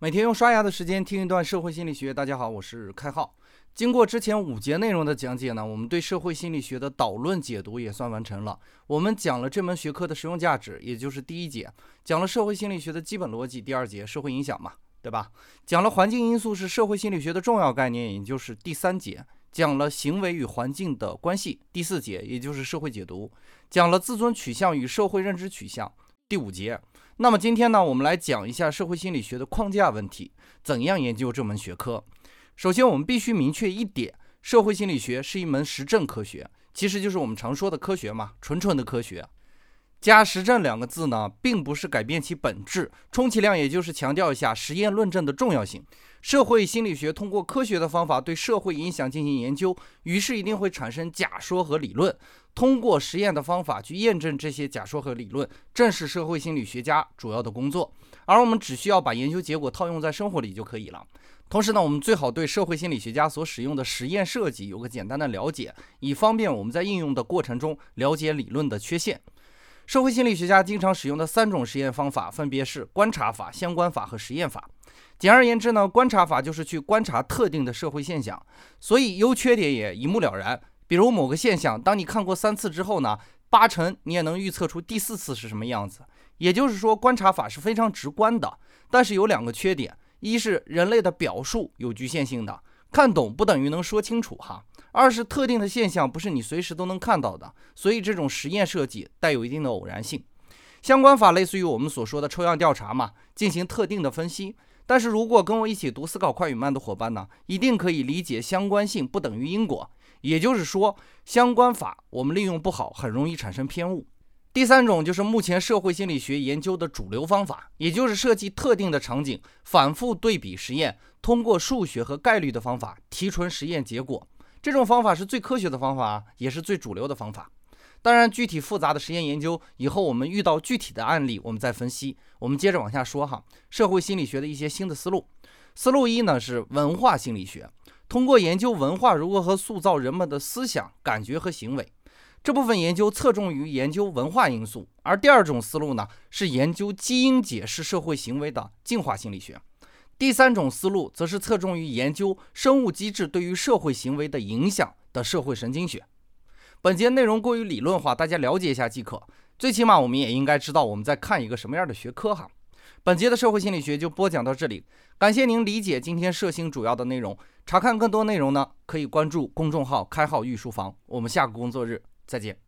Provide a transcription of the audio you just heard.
每天用刷牙的时间听一段社会心理学。大家好，我是开浩。经过之前五节内容的讲解呢，我们对社会心理学的导论解读也算完成了。我们讲了这门学科的实用价值，也就是第一节；讲了社会心理学的基本逻辑，第二节社会影响嘛，对吧？讲了环境因素是社会心理学的重要概念，也就是第三节；讲了行为与环境的关系，第四节，也就是社会解读；讲了自尊取向与社会认知取向，第五节。那么今天呢，我们来讲一下社会心理学的框架问题，怎样研究这门学科。首先，我们必须明确一点，社会心理学是一门实证科学，其实就是我们常说的科学嘛，纯纯的科学。加实证两个字呢，并不是改变其本质，充其量也就是强调一下实验论证的重要性。社会心理学通过科学的方法对社会影响进行研究，于是一定会产生假说和理论。通过实验的方法去验证这些假说和理论，正是社会心理学家主要的工作。而我们只需要把研究结果套用在生活里就可以了。同时呢，我们最好对社会心理学家所使用的实验设计有个简单的了解，以方便我们在应用的过程中了解理论的缺陷。社会心理学家经常使用的三种实验方法分别是观察法、相关法和实验法。简而言之呢，观察法就是去观察特定的社会现象，所以优缺点也一目了然。比如某个现象，当你看过三次之后呢，八成你也能预测出第四次是什么样子。也就是说，观察法是非常直观的，但是有两个缺点：一是人类的表述有局限性的，看懂不等于能说清楚哈；二是特定的现象不是你随时都能看到的，所以这种实验设计带有一定的偶然性。相关法类似于我们所说的抽样调查嘛，进行特定的分析。但是如果跟我一起读《思考快与慢》的伙伴呢，一定可以理解相关性不等于因果。也就是说，相关法我们利用不好，很容易产生偏误。第三种就是目前社会心理学研究的主流方法，也就是设计特定的场景，反复对比实验，通过数学和概率的方法提纯实验结果。这种方法是最科学的方法，也是最主流的方法。当然，具体复杂的实验研究，以后我们遇到具体的案例，我们再分析。我们接着往下说哈，社会心理学的一些新的思路。思路一呢是文化心理学。通过研究文化如何和塑造人们的思想、感觉和行为，这部分研究侧重于研究文化因素；而第二种思路呢，是研究基因解释社会行为的进化心理学；第三种思路则是侧重于研究生物机制对于社会行为的影响的社会神经学。本节内容过于理论化，大家了解一下即可。最起码我们也应该知道我们在看一个什么样的学科哈。本节的社会心理学就播讲到这里，感谢您理解今天社星主要的内容。查看更多内容呢，可以关注公众号“开号御书房”。我们下个工作日再见。